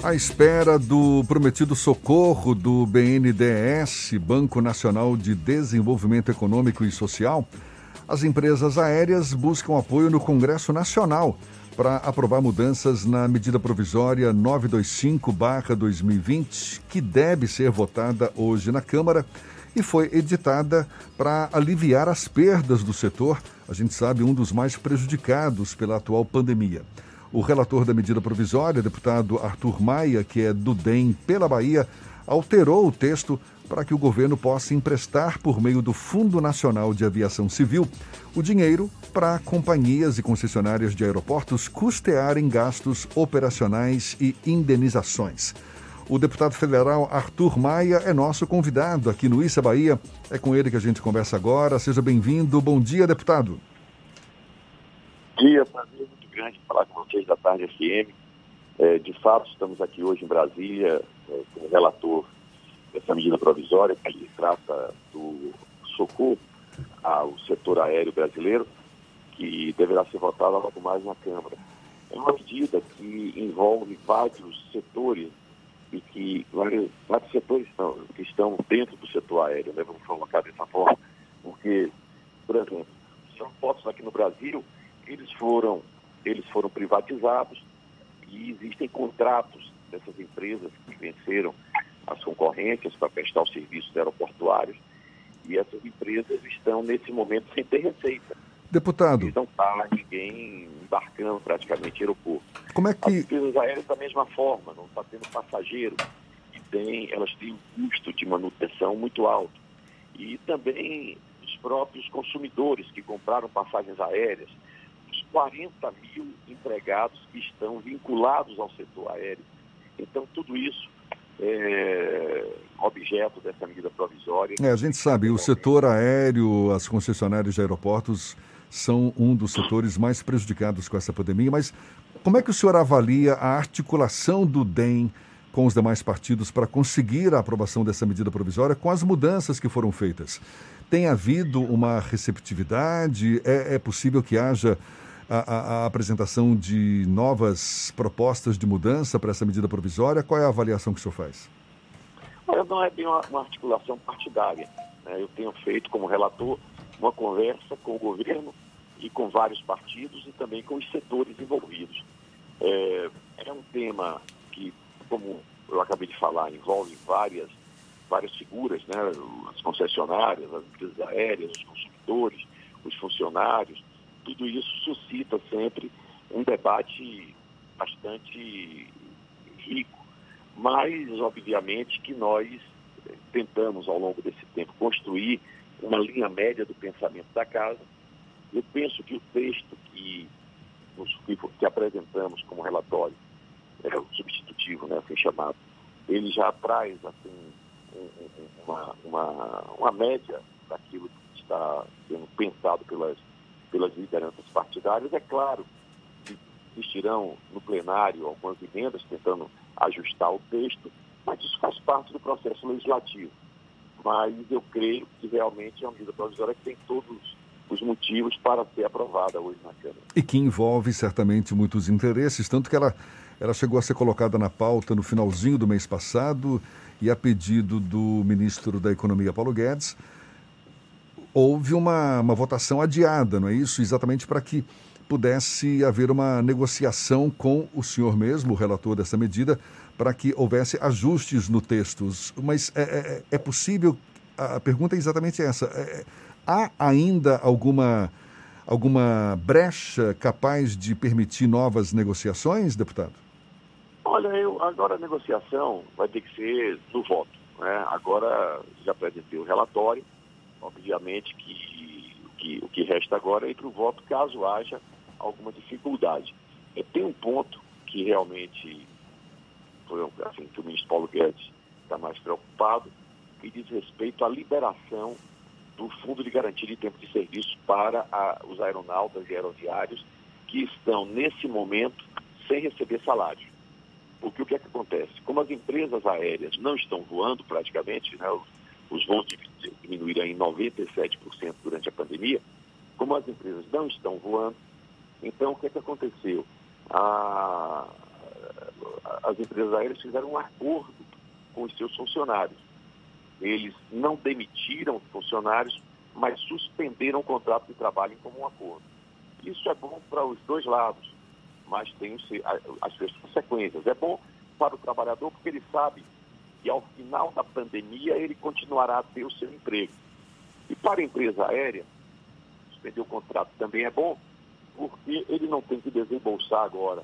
À espera do prometido socorro do BNDES, Banco Nacional de Desenvolvimento Econômico e Social, as empresas aéreas buscam apoio no Congresso Nacional para aprovar mudanças na medida provisória 925-2020, que deve ser votada hoje na Câmara e foi editada para aliviar as perdas do setor, a gente sabe, um dos mais prejudicados pela atual pandemia. O relator da medida provisória, deputado Arthur Maia, que é do DEM pela Bahia, alterou o texto para que o governo possa emprestar, por meio do Fundo Nacional de Aviação Civil, o dinheiro para companhias e concessionárias de aeroportos custearem gastos operacionais e indenizações. O deputado federal Arthur Maia é nosso convidado aqui no Issa Bahia. É com ele que a gente conversa agora. Seja bem-vindo. Bom dia, deputado. Bom dia, prazer grande falar com vocês da Tarde FM. É, de fato, estamos aqui hoje em Brasília é, como relator dessa medida provisória que trata do socorro ao setor aéreo brasileiro, que deverá ser votada logo mais na Câmara. É uma medida que envolve vários setores e que vários, vários setores estão, que estão dentro do setor aéreo, né? vamos colocar dessa forma, porque, por exemplo, são postos aqui no Brasil, eles foram eles foram privatizados e existem contratos dessas empresas que venceram as concorrências para prestar os serviços aeroportuários e essas empresas estão nesse momento sem ter receita. Deputado. E não está ninguém embarcando praticamente aeroporto. Como é que. As empresas aéreas da mesma forma, não está tendo passageiro. E tem, elas têm um custo de manutenção muito alto. E também os próprios consumidores que compraram passagens aéreas 40 mil empregados que estão vinculados ao setor aéreo. Então, tudo isso é objeto dessa medida provisória. É, a gente sabe, o setor aéreo, as concessionárias de aeroportos são um dos setores mais prejudicados com essa pandemia, mas como é que o senhor avalia a articulação do DEM com os demais partidos para conseguir a aprovação dessa medida provisória com as mudanças que foram feitas? Tem havido uma receptividade? É, é possível que haja a, a, apresentação de novas propostas de mudança para essa medida provisória? Qual é a avaliação que o senhor faz? Olha, não é bem uma, uma articulação partidária. Né? Eu tenho feito, como relator, uma conversa com o governo e com vários partidos e também com os setores envolvidos. É, é um tema que, como eu acabei de falar, envolve várias, várias figuras, né? as concessionárias, as empresas aéreas, os consumidores, os funcionários, tudo isso suscita sempre um debate bastante rico. Mas, obviamente, que nós tentamos, ao longo desse tempo, construir uma linha média do pensamento da casa. Eu penso que o texto que, que apresentamos como relatório, é, o substitutivo, né, assim chamado, ele já traz assim, uma, uma, uma média daquilo que está sendo pensado pelas pelas lideranças partidárias. É claro que existirão no plenário algumas emendas tentando ajustar o texto, mas isso faz parte do processo legislativo. Mas eu creio que realmente é uma medida provisória que tem todos os motivos para ser aprovada hoje na Câmara. E que envolve certamente muitos interesses, tanto que ela, ela chegou a ser colocada na pauta no finalzinho do mês passado e a pedido do ministro da Economia, Paulo Guedes, houve uma, uma votação adiada, não é isso? Exatamente para que pudesse haver uma negociação com o senhor mesmo, o relator dessa medida, para que houvesse ajustes no texto. Mas é, é, é possível, a pergunta é exatamente essa, é, há ainda alguma, alguma brecha capaz de permitir novas negociações, deputado? Olha, eu, agora a negociação vai ter que ser no voto. Né? Agora já apresentei o relatório, Obviamente que, que o que resta agora é ir para o voto caso haja alguma dificuldade. E tem um ponto que realmente foi assim, que o ministro Paulo Guedes está mais preocupado, que diz respeito à liberação do Fundo de Garantia de Tempo de Serviço para a, os aeronautas e aeroviários que estão, nesse momento, sem receber salário. Porque o que é que acontece? Como as empresas aéreas não estão voando praticamente, né, os, os voos diminuíram em 97% durante a pandemia, como as empresas não estão voando, então o que, é que aconteceu? A, as empresas aéreas fizeram um acordo com os seus funcionários. Eles não demitiram os funcionários, mas suspenderam o contrato de trabalho em comum acordo. Isso é bom para os dois lados, mas tem as suas consequências. É bom para o trabalhador porque ele sabe ao final da pandemia ele continuará a ter o seu emprego. E para a empresa aérea, suspender o contrato também é bom, porque ele não tem que desembolsar agora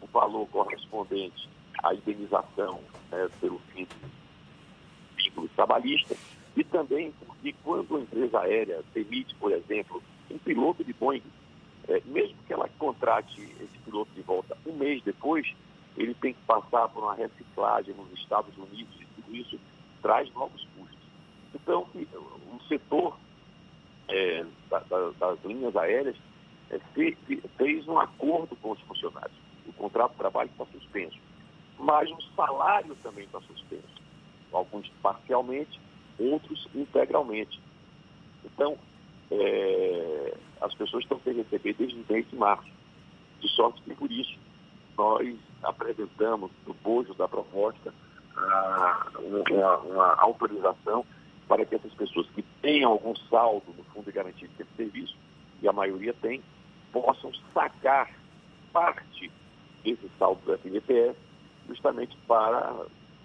o valor correspondente à indenização né, pelo fim do vínculo trabalhista e também porque quando a empresa aérea demite, por exemplo, um piloto de Boeing, é, mesmo que ela contrate esse piloto de volta um mês depois, ele tem que passar por uma reciclagem nos Estados Unidos e tudo isso traz novos custos. Então, o setor é, da, da, das linhas aéreas é, fez, um acordo com os funcionários. O contrato de trabalho está suspenso, mas o salário também está suspenso. Alguns parcialmente, outros integralmente. Então, é, as pessoas estão sem receber desde o mês de março. De sorte que, por isso, nós apresentamos no bojo da proposta uma, uma, autorização para que essas pessoas que tenham algum saldo no Fundo de Garantia de Serviço, e a maioria tem, possam sacar parte desse saldo do FGTS justamente para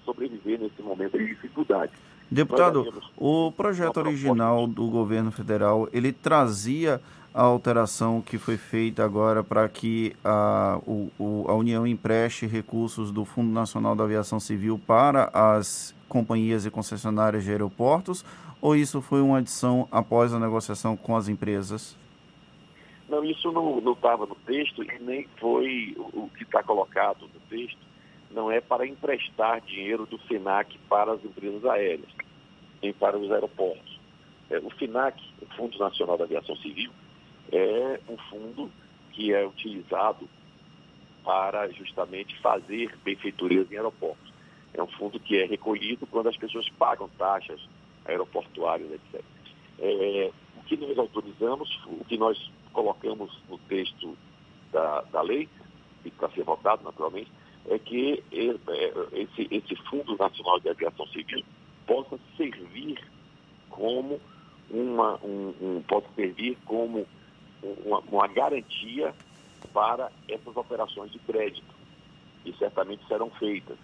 sobreviver nesse momento de dificuldade. Deputado, o projeto original do governo federal, ele trazia a alteração que foi feita agora para que a, o, a União empreste recursos do Fundo Nacional da Aviação Civil para as companhias e concessionárias de aeroportos, ou isso foi uma adição após a negociação com as empresas? Não, isso não estava no texto e nem foi o que está colocado no texto, não é para emprestar dinheiro do FINAC para as empresas aéreas, nem para os aeroportos. É, o FINAC, o Fundo Nacional da Aviação Civil, é um fundo que é utilizado para justamente fazer benfeitorias em aeroportos. É um fundo que é recolhido quando as pessoas pagam taxas aeroportuárias, etc. É, o que nós autorizamos, o que nós colocamos no texto da, da lei, e para ser votado naturalmente, é que é, esse, esse Fundo Nacional de Aviação Civil possa servir como uma, um, um, possa servir como uma, uma garantia para essas operações de crédito, que certamente serão feitas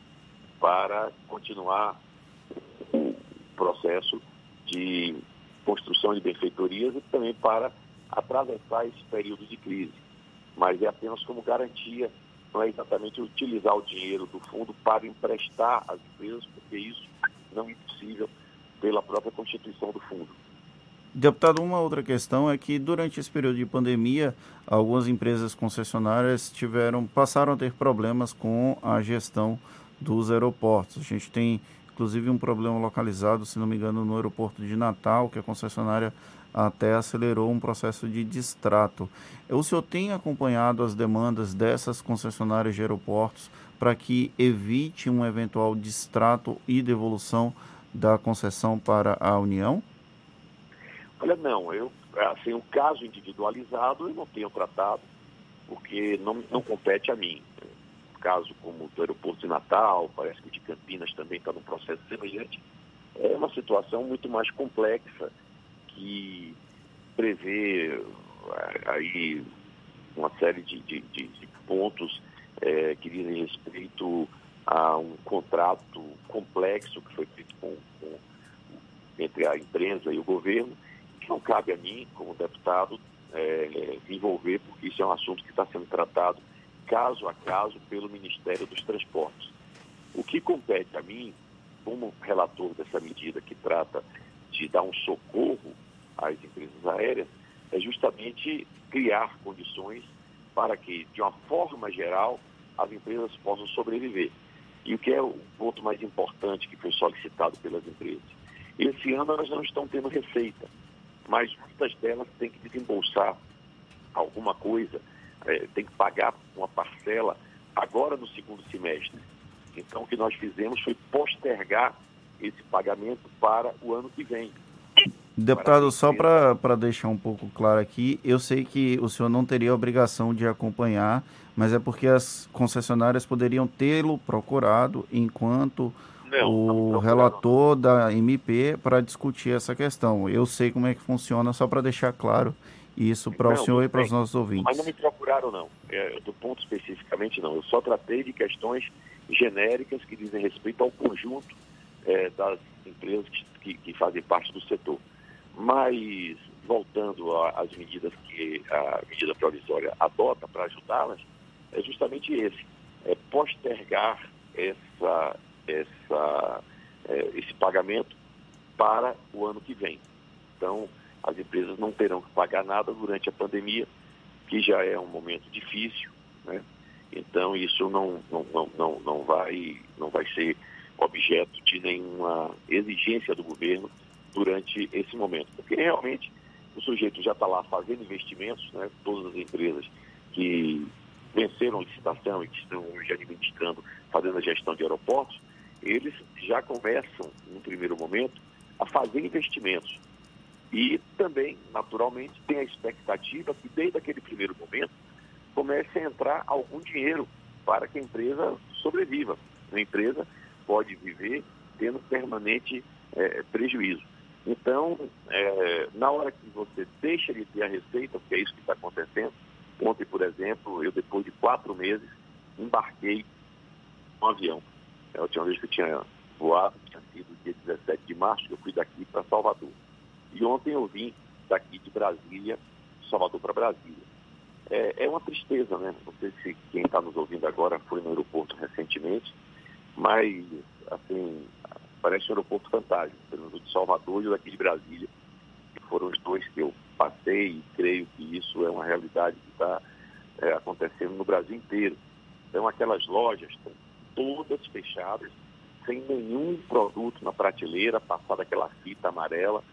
para continuar o processo de construção de benfeitorias e também para atravessar esse período de crise. Mas é apenas como garantia, é exatamente utilizar o dinheiro do fundo para emprestar às empresas, porque isso não é possível pela própria constituição do fundo. Deputado, uma outra questão é que durante esse período de pandemia, algumas empresas concessionárias tiveram, passaram a ter problemas com a gestão dos aeroportos. A gente tem, inclusive, um problema localizado, se não me engano, no aeroporto de Natal, que a concessionária até acelerou um processo de distrato. O senhor tem acompanhado as demandas dessas concessionárias de aeroportos para que evite um eventual distrato e devolução da concessão para a União? Olha, não, eu, assim, um caso individualizado eu não tenho tratado, porque não, não compete a mim. Caso como o do aeroporto de Natal, parece que o de Campinas também está num processo semelhante, é uma situação muito mais complexa que prevê é, aí uma série de, de, de, de pontos é, que dizem respeito a um contrato complexo que foi feito com, com, entre a empresa e o governo não cabe a mim, como deputado, é, envolver, porque isso é um assunto que está sendo tratado caso a caso pelo Ministério dos Transportes. O que compete a mim, como relator dessa medida que trata de dar um socorro às empresas aéreas, é justamente criar condições para que, de uma forma geral, as empresas possam sobreviver. E o que é o ponto mais importante que foi solicitado pelas empresas? Esse ano elas não estão tendo receita mas muitas delas têm que desembolsar alguma coisa, é, tem que pagar uma parcela agora no segundo semestre. Então, o que nós fizemos foi postergar esse pagamento para o ano que vem. Deputado, só para deixar um pouco claro aqui, eu sei que o senhor não teria obrigação de acompanhar, mas é porque as concessionárias poderiam tê-lo procurado enquanto não, o não relator da MP para discutir essa questão. Eu sei como é que funciona, só para deixar claro isso para o senhor e para os nossos ouvintes. Mas não me procuraram, não. É, do ponto especificamente, não. Eu só tratei de questões genéricas que dizem respeito ao conjunto é, das empresas que, que fazem parte do setor. Mas, voltando às medidas que a medida provisória adota para ajudá-las, é justamente esse, é postergar essa, essa, é, esse pagamento para o ano que vem. Então, as empresas não terão que pagar nada durante a pandemia, que já é um momento difícil, né? Então, isso não, não, não, não, não, vai, não vai ser objeto de nenhuma exigência do governo durante esse momento. Porque realmente o sujeito já está lá fazendo investimentos, né? todas as empresas que venceram a licitação e que estão hoje administrando, fazendo a gestão de aeroportos, eles já começam, no primeiro momento, a fazer investimentos. E também, naturalmente, tem a expectativa que desde aquele primeiro momento comece a entrar algum dinheiro para que a empresa sobreviva. A empresa pode viver tendo permanente é, prejuízo. Então, é, na hora que você deixa de ter a receita, porque é isso que está acontecendo, ontem, por exemplo, eu depois de quatro meses embarquei um avião. É a última vez que eu tinha voado, tinha sido dia 17 de março, que eu fui daqui para Salvador. E ontem eu vim daqui de Brasília, Salvador para Brasília. É, é, uma tristeza, né? Não sei se quem está nos ouvindo agora foi no aeroporto recentemente, mas, assim, parece um aeroporto fantástico, pelo menos de Salvador e o daqui de Brasília, que foram os dois que eu passei e creio que isso é uma realidade que está é, acontecendo no Brasil inteiro. Então, aquelas lojas estão todas fechadas, sem nenhum produto na prateleira, passada aquela fita amarela,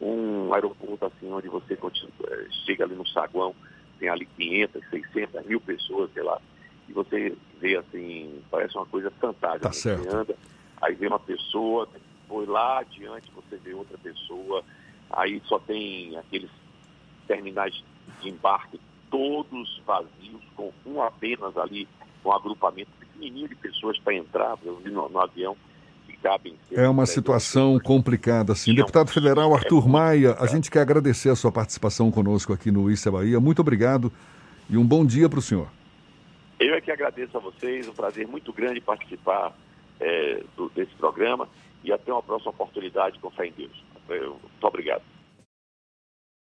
um aeroporto assim onde você é, chega ali no saguão, tem ali 500, 600, mil pessoas, sei lá, e você vê assim, parece uma coisa fantástica. Tá certo. Você anda, aí vê uma pessoa, foi lá adiante, você vê outra pessoa, aí só tem aqueles terminais de embarque todos vazios, com um apenas ali, um agrupamento pequenininho de pessoas para entrar no, no avião. Cabem, é uma situação complicada, sim. Deputado Federal Arthur é Maia, a gente quer agradecer a sua participação conosco aqui no Issa Bahia. Muito obrigado e um bom dia para o senhor. Eu é que agradeço a vocês, um prazer muito grande participar é, do, desse programa e até uma próxima oportunidade com fé em Deus. Muito obrigado.